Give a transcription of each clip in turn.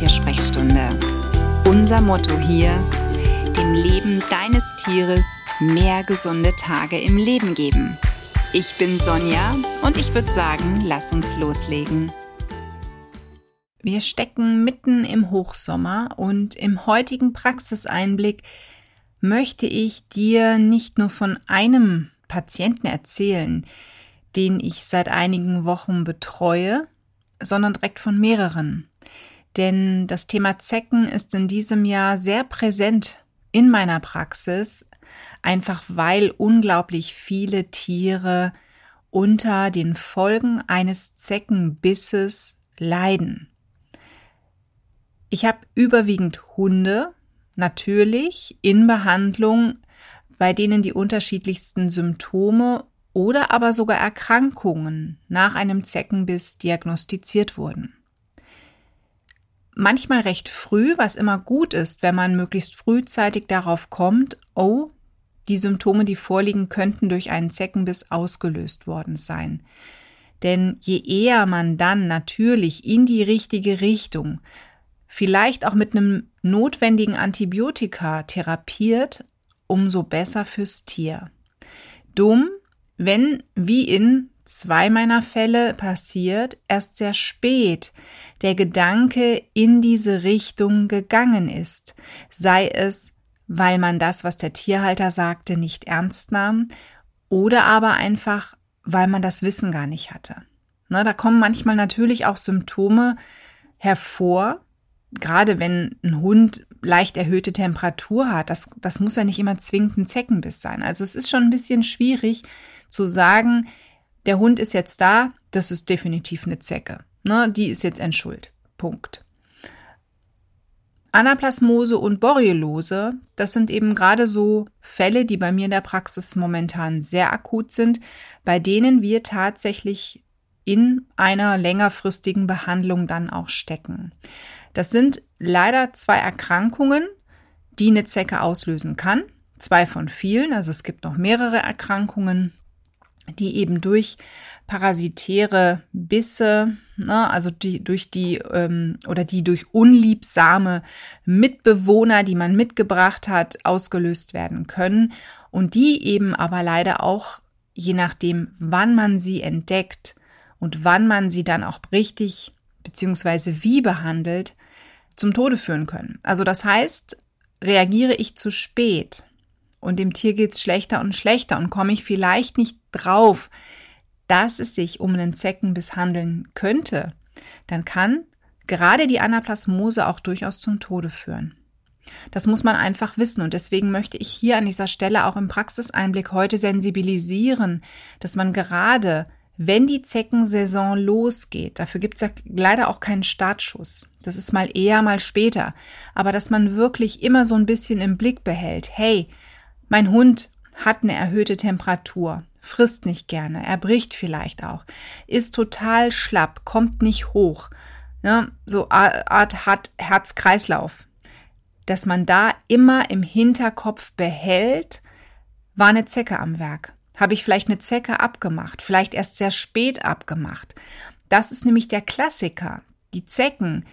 Haustiersprechstunde. Unser Motto hier, dem Leben deines Tieres mehr gesunde Tage im Leben geben. Ich bin Sonja und ich würde sagen, lass uns loslegen. Wir stecken mitten im Hochsommer und im heutigen Praxiseinblick möchte ich dir nicht nur von einem Patienten erzählen, den ich seit einigen Wochen betreue, sondern direkt von mehreren. Denn das Thema Zecken ist in diesem Jahr sehr präsent in meiner Praxis, einfach weil unglaublich viele Tiere unter den Folgen eines Zeckenbisses leiden. Ich habe überwiegend Hunde, natürlich in Behandlung, bei denen die unterschiedlichsten Symptome oder aber sogar Erkrankungen nach einem Zeckenbiss diagnostiziert wurden. Manchmal recht früh, was immer gut ist, wenn man möglichst frühzeitig darauf kommt, oh, die Symptome, die vorliegen, könnten durch einen Zeckenbiss ausgelöst worden sein. Denn je eher man dann natürlich in die richtige Richtung, vielleicht auch mit einem notwendigen Antibiotika therapiert, umso besser fürs Tier. Dumm, wenn, wie in zwei meiner Fälle passiert, erst sehr spät der Gedanke in diese Richtung gegangen ist, sei es, weil man das, was der Tierhalter sagte, nicht ernst nahm, oder aber einfach, weil man das Wissen gar nicht hatte. Na, da kommen manchmal natürlich auch Symptome hervor, gerade wenn ein Hund leicht erhöhte Temperatur hat, das, das muss ja nicht immer zwingend ein Zeckenbiss sein. Also es ist schon ein bisschen schwierig zu sagen, der Hund ist jetzt da, das ist definitiv eine Zecke. Ne, die ist jetzt entschuld. Punkt. Anaplasmose und Borreliose, das sind eben gerade so Fälle, die bei mir in der Praxis momentan sehr akut sind, bei denen wir tatsächlich in einer längerfristigen Behandlung dann auch stecken. Das sind leider zwei Erkrankungen, die eine Zecke auslösen kann. Zwei von vielen, also es gibt noch mehrere Erkrankungen, die eben durch parasitäre Bisse, ne, also die durch die ähm, oder die durch unliebsame Mitbewohner, die man mitgebracht hat, ausgelöst werden können und die eben aber leider auch je nachdem, wann man sie entdeckt und wann man sie dann auch richtig beziehungsweise wie behandelt, zum Tode führen können. Also das heißt, reagiere ich zu spät und dem Tier geht's schlechter und schlechter und komme ich vielleicht nicht drauf, dass es sich um einen Zeckenbiss handeln könnte, dann kann gerade die Anaplasmose auch durchaus zum Tode führen. Das muss man einfach wissen und deswegen möchte ich hier an dieser Stelle auch im Praxiseinblick heute sensibilisieren, dass man gerade wenn die Zeckensaison losgeht, dafür gibt es ja leider auch keinen Startschuss. Das ist mal eher, mal später. Aber dass man wirklich immer so ein bisschen im Blick behält, hey, mein Hund hat eine erhöhte Temperatur, frisst nicht gerne, er bricht vielleicht auch, ist total schlapp, kommt nicht hoch, ne? so Art hat Herz-Kreislauf. Dass man da immer im Hinterkopf behält, war eine Zecke am Werk. Habe ich vielleicht eine Zecke abgemacht, vielleicht erst sehr spät abgemacht. Das ist nämlich der Klassiker. Die Zecken,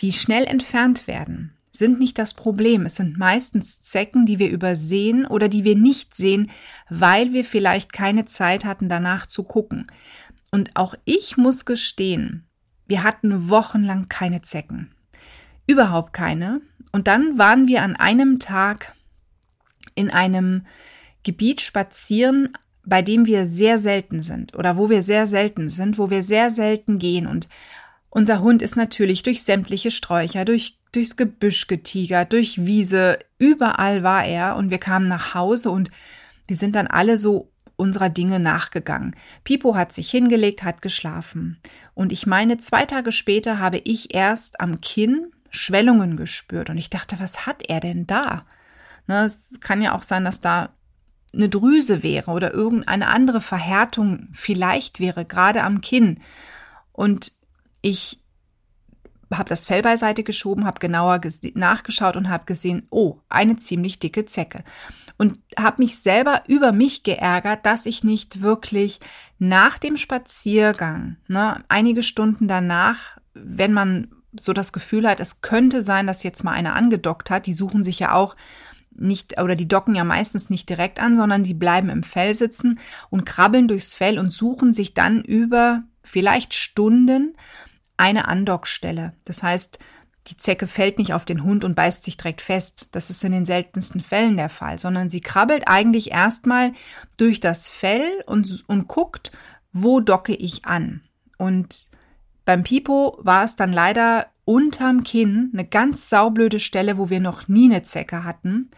die schnell entfernt werden, sind nicht das Problem. Es sind meistens Zecken, die wir übersehen oder die wir nicht sehen, weil wir vielleicht keine Zeit hatten, danach zu gucken. Und auch ich muss gestehen, wir hatten wochenlang keine Zecken. Überhaupt keine. Und dann waren wir an einem Tag in einem Gebiet spazieren, bei dem wir sehr selten sind oder wo wir sehr selten sind, wo wir sehr selten gehen. Und unser Hund ist natürlich durch sämtliche Sträucher, durch, durchs Gebüsch getigert, durch Wiese, überall war er. Und wir kamen nach Hause und wir sind dann alle so unserer Dinge nachgegangen. Pipo hat sich hingelegt, hat geschlafen. Und ich meine, zwei Tage später habe ich erst am Kinn Schwellungen gespürt. Und ich dachte, was hat er denn da? Ne, es kann ja auch sein, dass da eine Drüse wäre oder irgendeine andere Verhärtung vielleicht wäre, gerade am Kinn. Und ich habe das Fell beiseite geschoben, habe genauer nachgeschaut und habe gesehen, oh, eine ziemlich dicke Zecke. Und habe mich selber über mich geärgert, dass ich nicht wirklich nach dem Spaziergang, ne, einige Stunden danach, wenn man so das Gefühl hat, es könnte sein, dass jetzt mal einer angedockt hat. Die suchen sich ja auch nicht oder die docken ja meistens nicht direkt an, sondern die bleiben im Fell sitzen und krabbeln durchs Fell und suchen sich dann über vielleicht Stunden eine Andockstelle. Das heißt, die Zecke fällt nicht auf den Hund und beißt sich direkt fest. Das ist in den seltensten Fällen der Fall, sondern sie krabbelt eigentlich erstmal durch das Fell und, und guckt, wo docke ich an. Und beim Pipo war es dann leider unterm Kinn eine ganz saublöde Stelle, wo wir noch nie eine Zecke hatten.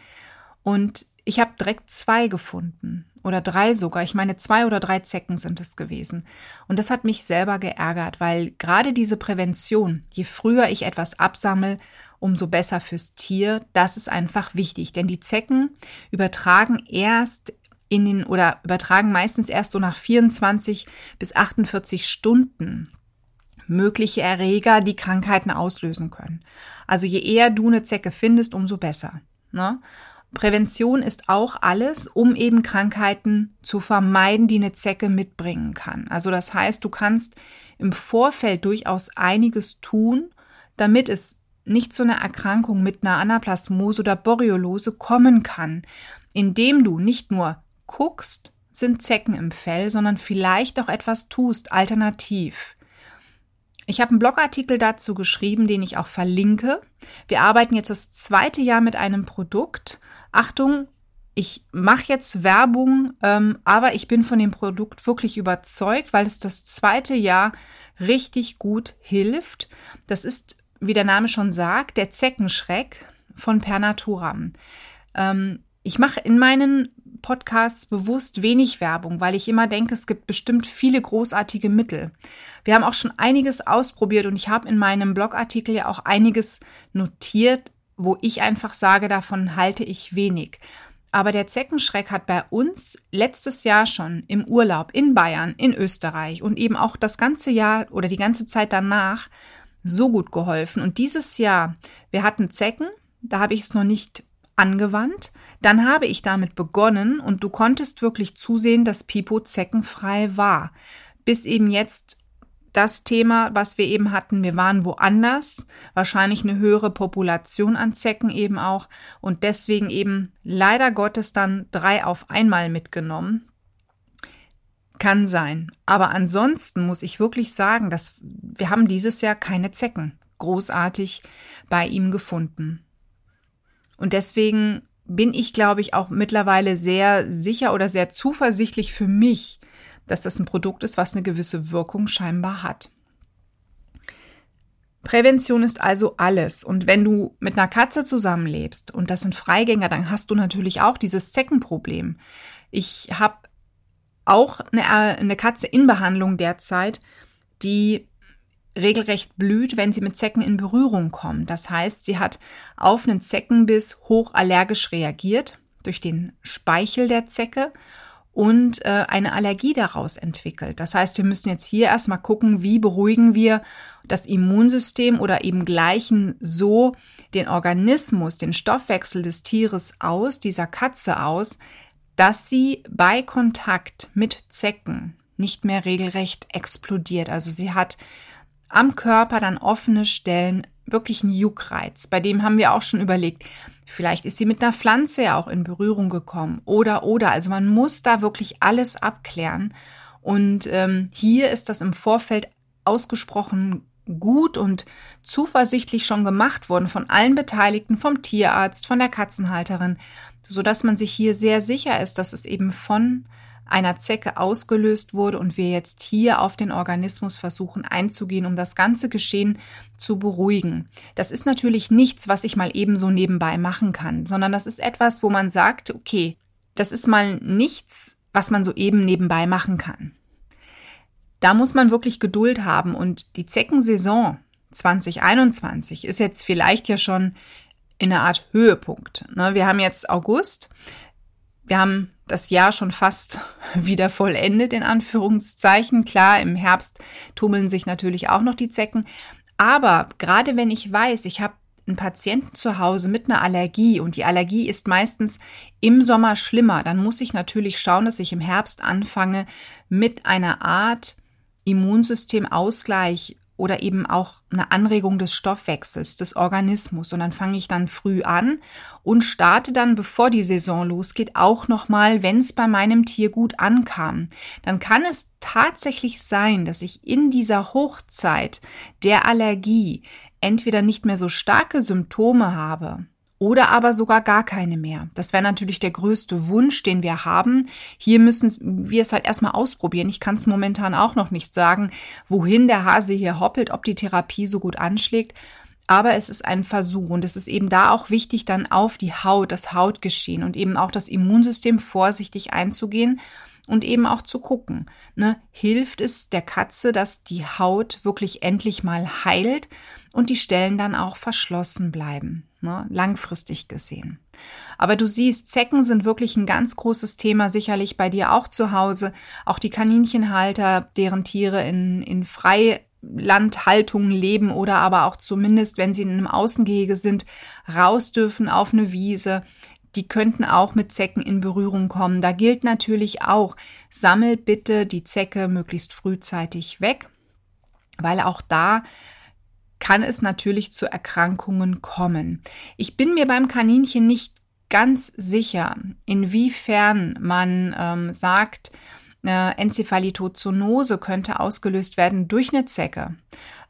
Und ich habe direkt zwei gefunden oder drei sogar. Ich meine, zwei oder drei Zecken sind es gewesen. Und das hat mich selber geärgert, weil gerade diese Prävention, je früher ich etwas absammle, umso besser fürs Tier, das ist einfach wichtig. Denn die Zecken übertragen erst in den oder übertragen meistens erst so nach 24 bis 48 Stunden mögliche Erreger, die Krankheiten auslösen können. Also je eher du eine Zecke findest, umso besser. Ne? Prävention ist auch alles, um eben Krankheiten zu vermeiden, die eine Zecke mitbringen kann. Also das heißt, du kannst im Vorfeld durchaus einiges tun, damit es nicht zu einer Erkrankung mit einer Anaplasmose oder Borreliose kommen kann, indem du nicht nur guckst, sind Zecken im Fell, sondern vielleicht auch etwas tust, alternativ. Ich habe einen Blogartikel dazu geschrieben, den ich auch verlinke. Wir arbeiten jetzt das zweite Jahr mit einem Produkt. Achtung, ich mache jetzt Werbung, ähm, aber ich bin von dem Produkt wirklich überzeugt, weil es das zweite Jahr richtig gut hilft. Das ist, wie der Name schon sagt, der Zeckenschreck von Pernaturam. Ähm, ich mache in meinen Podcasts bewusst wenig Werbung, weil ich immer denke, es gibt bestimmt viele großartige Mittel. Wir haben auch schon einiges ausprobiert und ich habe in meinem Blogartikel ja auch einiges notiert, wo ich einfach sage, davon halte ich wenig. Aber der Zeckenschreck hat bei uns letztes Jahr schon im Urlaub in Bayern, in Österreich und eben auch das ganze Jahr oder die ganze Zeit danach so gut geholfen. Und dieses Jahr, wir hatten Zecken, da habe ich es noch nicht angewandt. Dann habe ich damit begonnen und du konntest wirklich zusehen, dass Pipo zeckenfrei war. Bis eben jetzt das Thema, was wir eben hatten, wir waren woanders, wahrscheinlich eine höhere Population an Zecken eben auch und deswegen eben leider Gottes dann drei auf einmal mitgenommen. Kann sein. Aber ansonsten muss ich wirklich sagen, dass wir haben dieses Jahr keine Zecken großartig bei ihm gefunden. Und deswegen bin ich, glaube ich, auch mittlerweile sehr sicher oder sehr zuversichtlich für mich, dass das ein Produkt ist, was eine gewisse Wirkung scheinbar hat. Prävention ist also alles. Und wenn du mit einer Katze zusammenlebst und das sind Freigänger, dann hast du natürlich auch dieses Zeckenproblem. Ich habe auch eine, eine Katze in Behandlung derzeit, die regelrecht blüht, wenn sie mit Zecken in Berührung kommt. Das heißt, sie hat auf einen Zeckenbiss hochallergisch reagiert durch den Speichel der Zecke und äh, eine Allergie daraus entwickelt. Das heißt, wir müssen jetzt hier erstmal gucken, wie beruhigen wir das Immunsystem oder eben gleichen so den Organismus, den Stoffwechsel des Tieres aus, dieser Katze aus, dass sie bei Kontakt mit Zecken nicht mehr regelrecht explodiert. Also sie hat am Körper dann offene Stellen wirklich ein Juckreiz. Bei dem haben wir auch schon überlegt, vielleicht ist sie mit einer Pflanze ja auch in Berührung gekommen oder oder. Also man muss da wirklich alles abklären. Und ähm, hier ist das im Vorfeld ausgesprochen gut und zuversichtlich schon gemacht worden von allen Beteiligten, vom Tierarzt, von der Katzenhalterin, so dass man sich hier sehr sicher ist, dass es eben von einer Zecke ausgelöst wurde und wir jetzt hier auf den Organismus versuchen einzugehen, um das ganze Geschehen zu beruhigen. Das ist natürlich nichts, was ich mal ebenso nebenbei machen kann, sondern das ist etwas, wo man sagt, okay, das ist mal nichts, was man so eben nebenbei machen kann. Da muss man wirklich Geduld haben und die Zeckensaison 2021 ist jetzt vielleicht ja schon in einer Art Höhepunkt. Ne, wir haben jetzt August. Wir haben das Jahr schon fast wieder vollendet, in Anführungszeichen. Klar, im Herbst tummeln sich natürlich auch noch die Zecken. Aber gerade wenn ich weiß, ich habe einen Patienten zu Hause mit einer Allergie und die Allergie ist meistens im Sommer schlimmer, dann muss ich natürlich schauen, dass ich im Herbst anfange mit einer Art Immunsystemausgleich oder eben auch eine Anregung des Stoffwechsels, des Organismus. Und dann fange ich dann früh an und starte dann, bevor die Saison losgeht, auch nochmal, wenn es bei meinem Tier gut ankam. Dann kann es tatsächlich sein, dass ich in dieser Hochzeit der Allergie entweder nicht mehr so starke Symptome habe, oder aber sogar gar keine mehr. Das wäre natürlich der größte Wunsch, den wir haben. Hier müssen wir es halt erstmal ausprobieren. Ich kann es momentan auch noch nicht sagen, wohin der Hase hier hoppelt, ob die Therapie so gut anschlägt. Aber es ist ein Versuch und es ist eben da auch wichtig, dann auf die Haut, das Hautgeschehen und eben auch das Immunsystem vorsichtig einzugehen und eben auch zu gucken, ne, hilft es der Katze, dass die Haut wirklich endlich mal heilt und die Stellen dann auch verschlossen bleiben ne, langfristig gesehen. Aber du siehst, Zecken sind wirklich ein ganz großes Thema, sicherlich bei dir auch zu Hause. Auch die Kaninchenhalter, deren Tiere in, in Freilandhaltungen leben oder aber auch zumindest, wenn sie in einem Außengehege sind, raus dürfen auf eine Wiese. Die könnten auch mit Zecken in Berührung kommen. Da gilt natürlich auch, sammel bitte die Zecke möglichst frühzeitig weg, weil auch da kann es natürlich zu Erkrankungen kommen. Ich bin mir beim Kaninchen nicht ganz sicher, inwiefern man ähm, sagt, äh, Enzephalitozoonose könnte ausgelöst werden durch eine Zecke.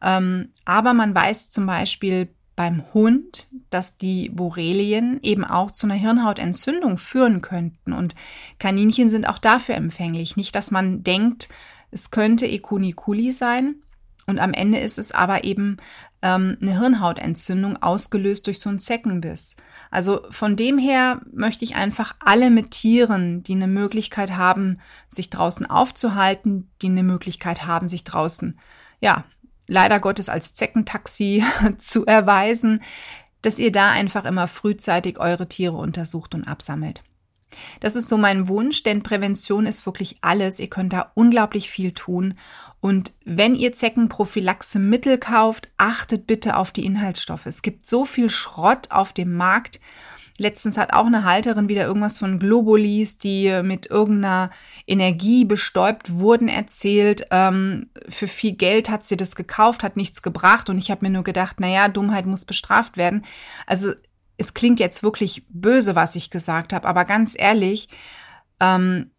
Ähm, aber man weiß zum Beispiel beim Hund, dass die Borrelien eben auch zu einer Hirnhautentzündung führen könnten. Und Kaninchen sind auch dafür empfänglich. Nicht, dass man denkt, es könnte E. sein, und am Ende ist es aber eben ähm, eine Hirnhautentzündung ausgelöst durch so einen Zeckenbiss. Also von dem her möchte ich einfach alle mit Tieren, die eine Möglichkeit haben, sich draußen aufzuhalten, die eine Möglichkeit haben, sich draußen, ja, leider Gottes als Zeckentaxi zu erweisen, dass ihr da einfach immer frühzeitig eure Tiere untersucht und absammelt. Das ist so mein Wunsch, denn Prävention ist wirklich alles. Ihr könnt da unglaublich viel tun. Und wenn ihr Zeckenprophylaxe-Mittel kauft, achtet bitte auf die Inhaltsstoffe. Es gibt so viel Schrott auf dem Markt. Letztens hat auch eine Halterin wieder irgendwas von Globulis, die mit irgendeiner Energie bestäubt wurden, erzählt. Ähm, für viel Geld hat sie das gekauft, hat nichts gebracht. Und ich habe mir nur gedacht, naja, Dummheit muss bestraft werden. Also es klingt jetzt wirklich böse, was ich gesagt habe, aber ganz ehrlich, ähm,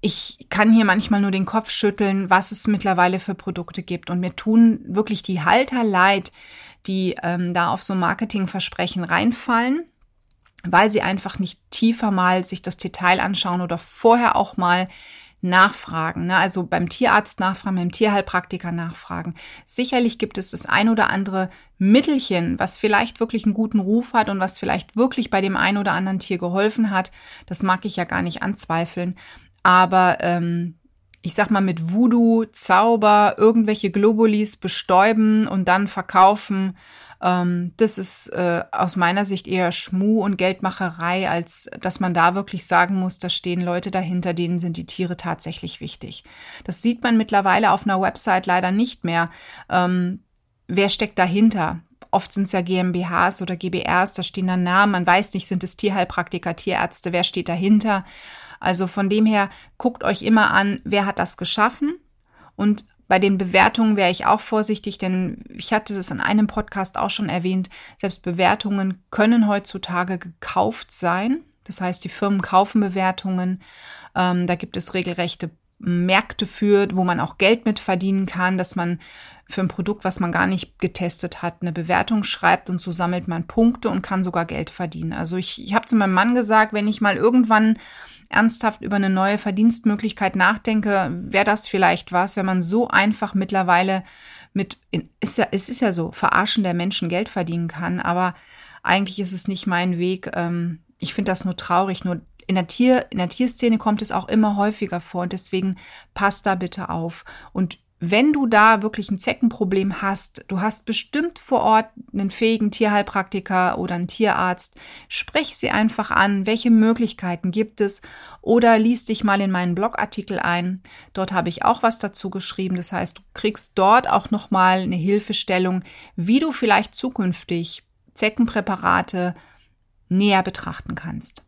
ich kann hier manchmal nur den Kopf schütteln, was es mittlerweile für Produkte gibt. Und mir tun wirklich die Halter leid, die ähm, da auf so Marketingversprechen reinfallen, weil sie einfach nicht tiefer mal sich das Detail anschauen oder vorher auch mal nachfragen. Ne? Also beim Tierarzt nachfragen, beim Tierheilpraktiker nachfragen. Sicherlich gibt es das ein oder andere Mittelchen, was vielleicht wirklich einen guten Ruf hat und was vielleicht wirklich bei dem ein oder anderen Tier geholfen hat. Das mag ich ja gar nicht anzweifeln. Aber ähm, ich sag mal, mit Voodoo, Zauber, irgendwelche Globulis bestäuben und dann verkaufen, ähm, das ist äh, aus meiner Sicht eher Schmu und Geldmacherei, als dass man da wirklich sagen muss, da stehen Leute dahinter, denen sind die Tiere tatsächlich wichtig. Das sieht man mittlerweile auf einer Website leider nicht mehr. Ähm, wer steckt dahinter? Oft sind es ja GmbHs oder GBRs, da stehen dann Namen, man weiß nicht, sind es Tierheilpraktiker, Tierärzte, wer steht dahinter? Also von dem her guckt euch immer an, wer hat das geschaffen und bei den Bewertungen wäre ich auch vorsichtig, denn ich hatte das in einem Podcast auch schon erwähnt, selbst Bewertungen können heutzutage gekauft sein. Das heißt, die Firmen kaufen Bewertungen. Ähm, da gibt es regelrechte Märkte für, wo man auch Geld mit verdienen kann, dass man für ein Produkt, was man gar nicht getestet hat, eine Bewertung schreibt und so sammelt man Punkte und kann sogar Geld verdienen. Also ich, ich habe zu meinem Mann gesagt, wenn ich mal irgendwann ernsthaft über eine neue Verdienstmöglichkeit nachdenke, wäre das vielleicht was, wenn man so einfach mittlerweile mit, ist ja, es ist ja so, verarschen der Menschen Geld verdienen kann, aber eigentlich ist es nicht mein Weg. Ähm, ich finde das nur traurig, nur in der, Tier, in der Tierszene kommt es auch immer häufiger vor und deswegen passt da bitte auf. Und wenn du da wirklich ein Zeckenproblem hast, du hast bestimmt vor Ort einen fähigen Tierheilpraktiker oder einen Tierarzt, sprech sie einfach an, welche Möglichkeiten gibt es oder liest dich mal in meinen Blogartikel ein. Dort habe ich auch was dazu geschrieben. Das heißt, du kriegst dort auch nochmal eine Hilfestellung, wie du vielleicht zukünftig Zeckenpräparate näher betrachten kannst.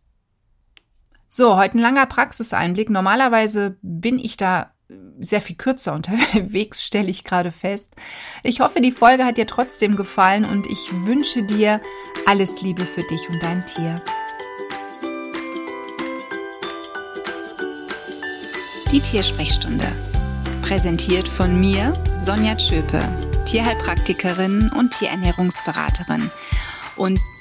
So, heute ein langer Praxiseinblick. Normalerweise bin ich da sehr viel kürzer unterwegs, stelle ich gerade fest. Ich hoffe, die Folge hat dir trotzdem gefallen und ich wünsche dir alles Liebe für dich und dein Tier. Die Tiersprechstunde. Präsentiert von mir, Sonja Tschöpe, Tierheilpraktikerin und Tierernährungsberaterin. Und